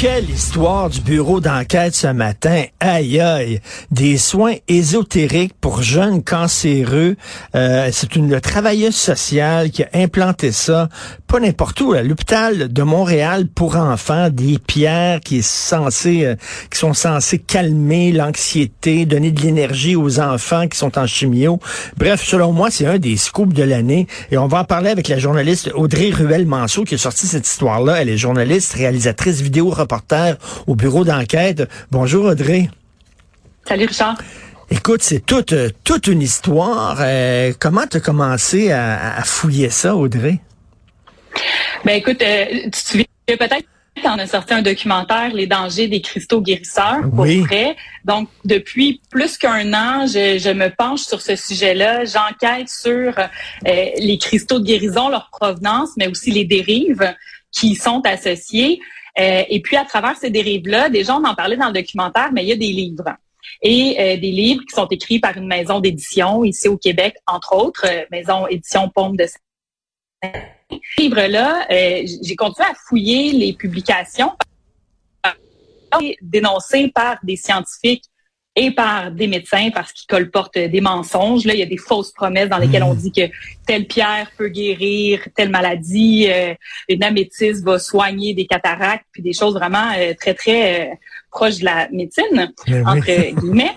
Quelle histoire du bureau d'enquête ce matin? Aïe aïe. Des soins ésotériques pour jeunes cancéreux. Euh, c'est une travailleuse sociale qui a implanté ça, pas n'importe où, à l'hôpital de Montréal pour enfants, des pierres qui, est censé, euh, qui sont censées calmer l'anxiété, donner de l'énergie aux enfants qui sont en chimio. Bref, selon moi, c'est un des scoops de l'année. Et on va en parler avec la journaliste Audrey Ruel-Manceau qui a sorti cette histoire-là. Elle est journaliste, réalisatrice vidéo, reporter au bureau d'enquête. Bonjour Audrey. Salut Richard. Écoute, c'est toute, euh, toute une histoire. Euh, comment tu as commencé à, à, fouiller ça, Audrey? Ben écoute, euh, tu te souviens peut-être on a sorti un documentaire, Les dangers des cristaux guérisseurs, pour Oui. vrai. Donc, depuis plus qu'un an, je, je me penche sur ce sujet-là. J'enquête sur euh, les cristaux de guérison, leur provenance, mais aussi les dérives qui y sont associées. Euh, et puis, à travers ces dérives-là, déjà, on en parlait dans le documentaire, mais il y a des livres. Et euh, des livres qui sont écrits par une maison d'édition ici au Québec, entre autres, euh, maison édition Pompe de ce livre-là, euh, j'ai continué à fouiller les publications dénoncées par des scientifiques et par des médecins parce qu'ils colportent des mensonges. Là, il y a des fausses promesses dans lesquelles on dit que telle pierre peut guérir telle maladie, euh, une améthyste va soigner des cataractes, puis des choses vraiment euh, très, très euh, proches de la médecine, oui. entre guillemets.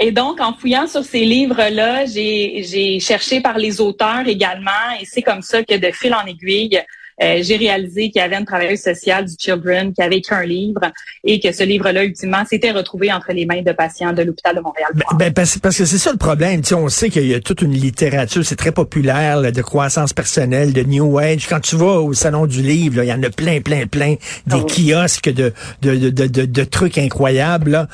Et donc, en fouillant sur ces livres-là, j'ai j'ai cherché par les auteurs également, et c'est comme ça que de fil en aiguille, euh, j'ai réalisé qu'il y avait une travailleuse sociale du Children qui avait écrit un livre et que ce livre-là, ultimement, s'était retrouvé entre les mains de patients de l'hôpital de Montréal. Ben, ben, parce, parce que c'est ça le problème. Tu sais, on sait qu'il y a toute une littérature, c'est très populaire, là, de croissance personnelle, de New Age. Quand tu vas au salon du livre, il y en a plein, plein, plein, des kiosques de, de, de, de, de- de trucs incroyables. Là.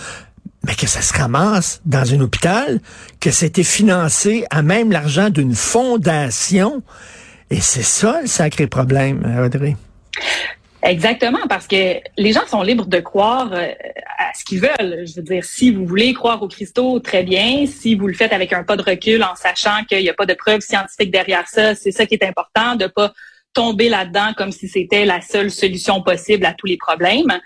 Mais que ça se ramasse dans un hôpital, que c'était financé à même l'argent d'une fondation. Et c'est ça le sacré problème, Audrey. Exactement, parce que les gens sont libres de croire euh, à ce qu'ils veulent. Je veux dire, si vous voulez croire aux cristaux, très bien. Si vous le faites avec un pas de recul en sachant qu'il n'y a pas de preuves scientifiques derrière ça, c'est ça qui est important, de pas tomber là-dedans comme si c'était la seule solution possible à tous les problèmes.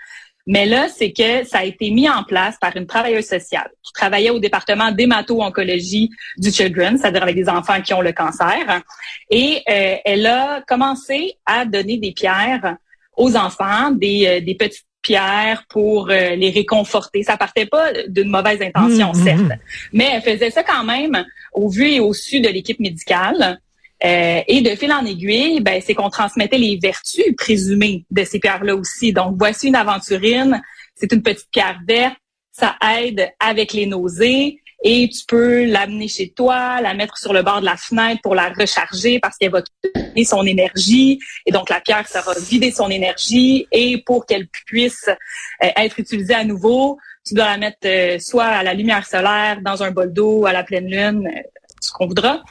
Mais là, c'est que ça a été mis en place par une travailleuse sociale qui travaillait au département d'hémato-oncologie du Children, c'est-à-dire avec des enfants qui ont le cancer. Et euh, elle a commencé à donner des pierres aux enfants, des, euh, des petites pierres pour euh, les réconforter. Ça partait pas d'une mauvaise intention, Mhm, certes, mhm. mais elle faisait ça quand même au vu et au su de l'équipe médicale. Euh, et de fil en aiguille, ben, c'est qu'on transmettait les vertus présumées de ces pierres-là aussi. Donc, voici une aventurine, c'est une petite pierre verte, ça aide avec les nausées et tu peux l'amener chez toi, la mettre sur le bord de la fenêtre pour la recharger parce qu'elle va donner son énergie et donc la pierre sera vider son énergie et pour qu'elle puisse euh, être utilisée à nouveau, tu dois la mettre euh, soit à la lumière solaire, dans un bol d'eau, à la pleine lune, ce qu'on voudra.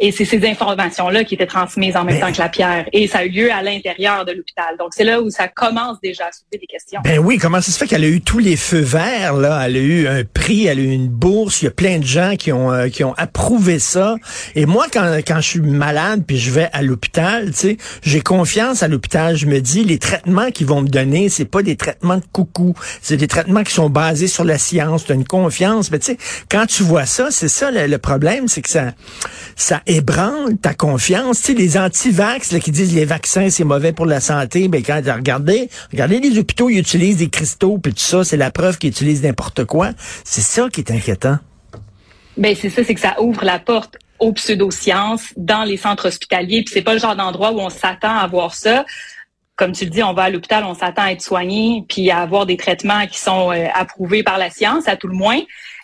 Et c'est ces informations-là qui étaient transmises en même Ben- temps que la pierre. Et ça a eu lieu à l'intérieur de l'hôpital. Donc, c'est là où ça commence déjà à soulever des questions. Ben oui, comment ça se fait qu'elle a eu tous les feux verts, là? Elle a eu un prix, elle a eu une bourse, il y a plein de gens qui ont euh, qui ont approuvé ça. Et moi, quand, quand je suis malade puis je vais à l'hôpital, tu sais, j'ai confiance à l'hôpital. Je me dis, les traitements qu'ils vont me donner, c'est pas des traitements de coucou. C'est des traitements qui sont basés sur la science. Tu as une confiance. Mais tu sais, quand tu vois ça, c'est ça le, le problème, c'est que ça, ça ébranle ta confiance. Tu sais, les anti-vax qui disent les vaccins, c'est mauvais pour la santé, ben quand regardez, regardez les hôpitaux, ils utilisent des cristaux puis tout ça, c'est la preuve qu'ils utilisent n'importe quoi. C'est ça qui est inquiétant. Ben c'est ça, c'est que ça ouvre la porte aux pseudosciences dans les centres hospitaliers. Puis c'est pas le genre d'endroit où on s'attend à voir ça. Comme tu le dis, on va à l'hôpital, on s'attend à être soigné, puis à avoir des traitements qui sont euh, approuvés par la science, à tout le moins.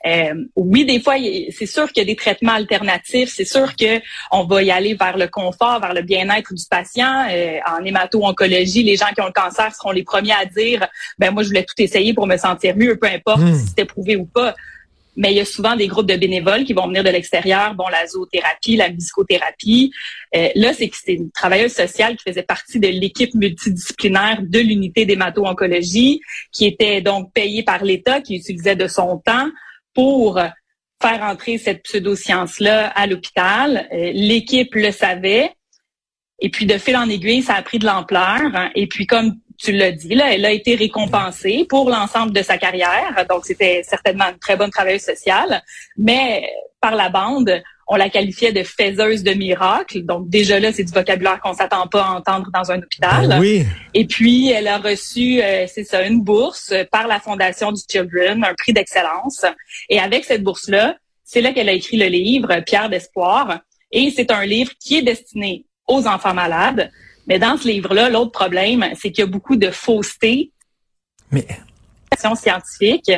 Euh, oui, des fois, c'est sûr qu'il y a des traitements alternatifs. C'est sûr que on va y aller vers le confort, vers le bien-être du patient. Euh, en hémato-oncologie, les gens qui ont le cancer seront les premiers à dire, ben moi, je voulais tout essayer pour me sentir mieux, peu importe Hmm. si c'était prouvé ou pas. Mais il y a souvent des groupes de bénévoles qui vont venir de l'extérieur, bon, la zoothérapie, la musicothérapie. Euh, là, c'est que c'est une travailleuse sociale qui faisait partie de l'équipe multidisciplinaire de l'unité d'hémato-oncologie, qui était donc payée par l'État, qui utilisait de son temps pour faire entrer cette pseudo-science-là à l'hôpital. Euh, L'équipe le savait. Et puis, de fil en aiguille, ça a pris de l'ampleur. hein. Et puis, comme tu l'as dit, là, elle a été récompensée pour l'ensemble de sa carrière. Donc, c'était certainement une très bonne travailleuse sociale. Mais par la bande, on la qualifiait de faiseuse de miracles. Donc, déjà là, c'est du vocabulaire qu'on s'attend pas à entendre dans un hôpital. Ben oui. Et puis, elle a reçu, euh, c'est ça, une bourse par la Fondation du Children, un prix d'excellence. Et avec cette bourse-là, c'est là qu'elle a écrit le livre Pierre d'espoir. Et c'est un livre qui est destiné aux enfants malades. Mais dans ce livre-là, l'autre problème, c'est qu'il y a beaucoup de fausseté Mais scientifique.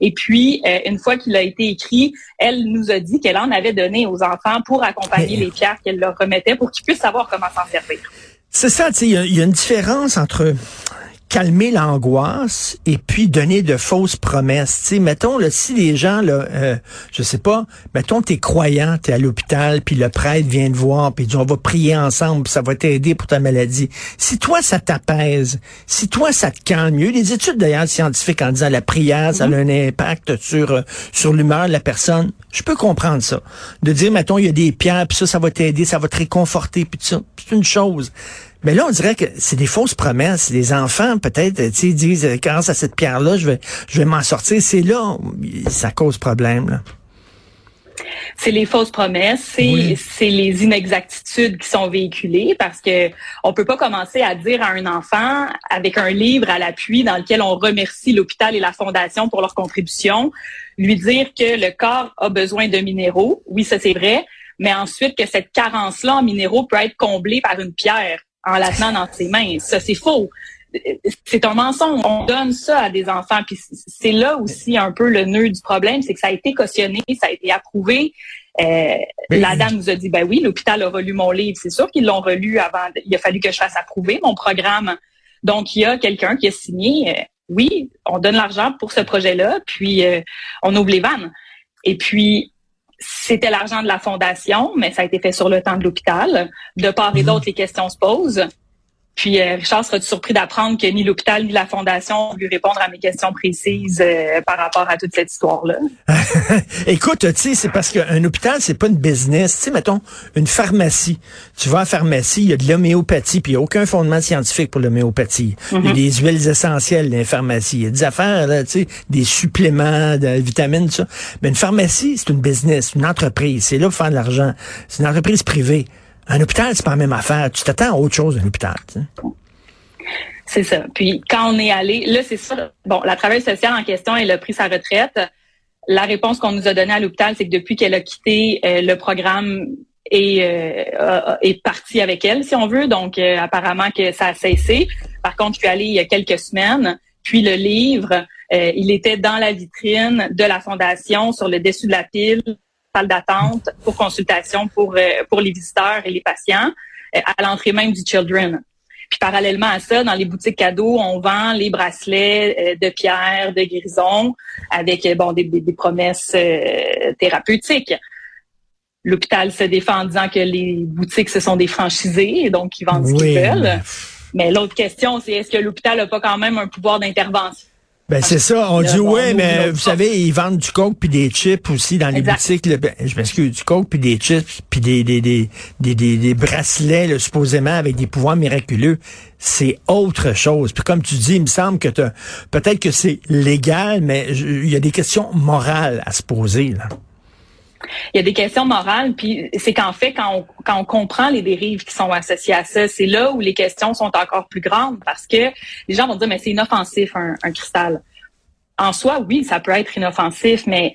Et puis, euh, une fois qu'il a été écrit, elle nous a dit qu'elle en avait donné aux enfants pour accompagner Mais- les pierres qu'elle leur remettait pour qu'ils puissent savoir comment s'en servir. c'est ça, tu sais, il y a- il y, a une différence entre calmer l'angoisse et puis donner de fausses promesses. Sais, mettons, là, si les gens, là, euh, je sais pas, mettons, t'es croyant, t'es à l'hôpital, puis le prêtre vient te voir, puis il dit, on va prier ensemble, puis ça va t'aider pour ta maladie. Si toi, ça t'apaise, si toi, ça te calme mieux, les études d'ailleurs scientifiques en disant la prière, ça a un impact sur, euh, sur l'humeur de la personne, je peux comprendre ça. De dire, mettons, il y a des pierres, puis ça, ça va t'aider, ça va te réconforter, puis ça, c'est une chose. Mais là, on dirait que c'est des fausses promesses. Les enfants, peut-être, tu sais, disent, euh, grâce à cette pierre-là, je vais, je vais m'en sortir. C'est là, ça cause problème. Là. c'est les fausses promesses, c'est Oui. c'est les inexactitudes qui sont véhiculées parce que on peut pas commencer à dire à un enfant avec un livre à l'appui dans lequel on remercie l'hôpital et la fondation pour leur contribution, lui dire que le corps a besoin de minéraux. Oui, ça c'est vrai, mais ensuite que cette carence-là en minéraux peut être comblée par une pierre en la tenant dans ses mains. Ça c'est faux. C'est un mensonge. On donne ça à des enfants. Puis c'est là aussi un peu le nœud du problème, c'est que ça a été cautionné, ça a été approuvé. Euh, la dame nous a dit, ben oui, l'hôpital a relu mon livre. C'est sûr qu'ils l'ont relu avant. Il a fallu que je fasse approuver mon programme. Donc, il y a quelqu'un qui a signé, euh, oui, on donne l'argent pour ce projet-là, puis euh, on ouvre les vannes. Et puis, c'était l'argent de la fondation, mais ça a été fait sur le temps de l'hôpital. De part et d'autre, les questions se posent. Puis euh, Richard sera surpris d'apprendre que ni l'hôpital ni la fondation ont pu répondre à mes questions précises euh, par rapport à toute cette histoire-là. Écoute, tu sais, c'est parce qu'un hôpital, c'est pas une business. Tu sais, mettons, une pharmacie. Tu vas à la pharmacie, il y a de l'homéopathie, puis il n'y a aucun fondement scientifique pour l'homéopathie. Il y a des huiles essentielles dans les pharmacies. Il y a des affaires, là, tu sais, des suppléments de vitamines, tout ça. Mais une pharmacie, c'est une business, une entreprise. C'est là pour faire de l'argent. C'est une entreprise privée. Un hôpital, c'est pas la même affaire. Tu t'attends à autre chose d'un hôpital. C'est ça. Puis quand on est allé, là c'est ça. Bon, la travailleuse sociale en question, elle a pris sa retraite. La réponse qu'on nous a donnée à l'hôpital, c'est que depuis qu'elle a quitté euh, le programme est, euh, est parti avec elle, si on veut. Donc euh, apparemment que ça a cessé. Par contre, je suis allée il y a quelques semaines. Puis le livre, euh, il était dans la vitrine de la fondation sur le dessus de la pile, salle d'attente pour consultation pour euh, pour les visiteurs et les patients euh, à l'entrée même du Children. Puis parallèlement à ça, dans les boutiques cadeaux, on vend les bracelets euh, de pierre, de guérison, avec bon des, des- des promesses euh, thérapeutiques. L'hôpital se défend en disant que les boutiques, ce sont des franchisés et donc ils vendent ce qu'ils veulent. Mais l'autre question, c'est est-ce que l'hôpital n'a pas quand même un pouvoir d'intervention? Ben c'est ça, on dit oui, mais vous savez, ils vendent du coke puis des chips aussi dans les boutiques. Ben, je m'excuse, du coke puis des chips puis des des, des, des, des, bracelets supposément avec des pouvoirs miraculeux. C'est autre chose. Puis comme tu dis, il me semble que peut-être que c'est légal, mais il y a des questions morales à se poser là il y a des questions morales, puis c'est qu'en fait, quand on, comprend les dérives qui sont associées à ça, c'est là où les questions sont encore plus grandes parce que les gens vont dire, mais c'est inoffensif un, cristal. En soi, oui, ça peut être inoffensif, mais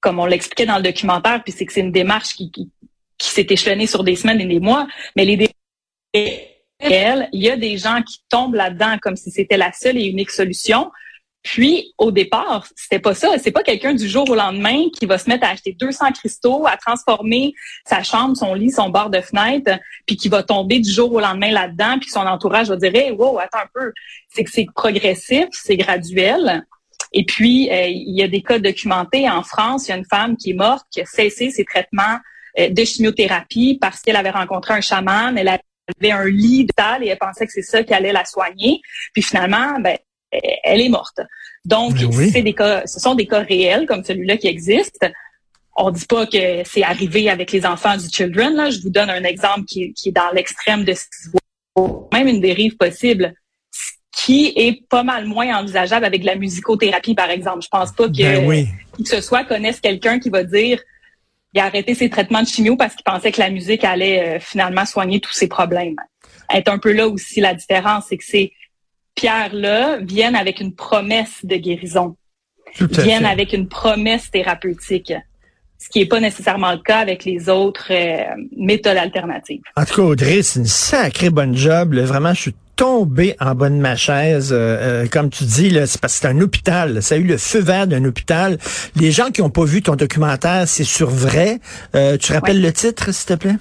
comme on l'expliquait dans le documentaire, puis c'est que c'est une démarche qui s'est échelonnée sur des semaines et des mois, mais les dérives, il y a des gens qui tombent là-dedans comme si c'était la seule et unique solution. Puis, au départ, c'était pas ça. C'est pas quelqu'un du jour au lendemain qui va se mettre à acheter 200 cristaux, à transformer sa chambre, son lit, son bord de fenêtre, puis qui va tomber du jour au lendemain là-dedans, puis son entourage va dire, hey, wow, attends un peu. C'est que c'est progressif, c'est graduel. Et puis, euh, il y a des cas documentés en France. Il y a une femme qui est morte, qui a cessé ses traitements euh, de chimiothérapie parce qu'elle avait rencontré un chaman. Elle avait un lit de tal et elle pensait que c'est ça qui allait la soigner. Puis finalement, ben, elle est morte. Donc, c'est des cas, ce sont des cas réels comme celui-là qui existe. On dit pas que c'est arrivé avec les enfants du Children. Là. Je vous donne un exemple qui, est dans l'extrême de ce même une dérive possible qui est pas mal moins envisageable avec la musicothérapie, par exemple. Je pense pas que ben qui que ce soit connaisse quelqu'un qui va dire il a arrêté ses traitements de chimio parce qu'il pensait que la musique allait euh, finalement soigner tous ses problèmes. Être un peu là aussi la différence, c'est que c'est pierres-là viennent avec une promesse de guérison, viennent avec une promesse thérapeutique ce qui n'est pas nécessairement le cas avec les autres euh, méthodes alternatives. En tout cas, Audrey, c'est une sacrée bonne job. Vraiment, je suis tombé en bas de ma chaise. Euh, euh, comme tu dis, c'est parce que c'est un hôpital. Ça a eu le feu vert d'un hôpital. Les gens qui n'ont pas vu ton documentaire, c'est sur vrai. tu rappelles le titre, s'il te plaît?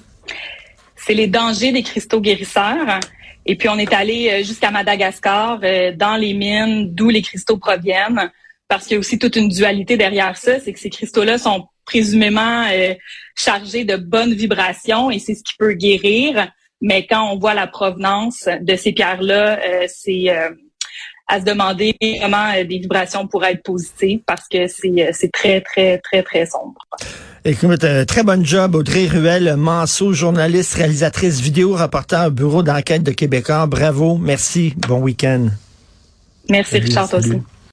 C'est les dangers des cristaux guérisseurs. Et puis on est allé euh, jusqu'à Madagascar, euh, dans les mines, d'où les cristaux proviennent, parce qu'il y a aussi toute une dualité derrière ça, c'est que ces cristaux-là sont présumément euh, chargés de bonnes vibrations et c'est ce qui peut guérir. Mais quand on voit la provenance de ces pierres-là, c'est à se demander comment des vibrations pourraient être positives parce que c'est très, très, très, très sombre. Écoute, euh, très bonne job, Audrey Ruel, Manceau, journaliste, réalisatrice vidéo, rapporteur au bureau d'enquête de Québécois. Bravo, merci, bon week-end. Merci, Richard, aussi.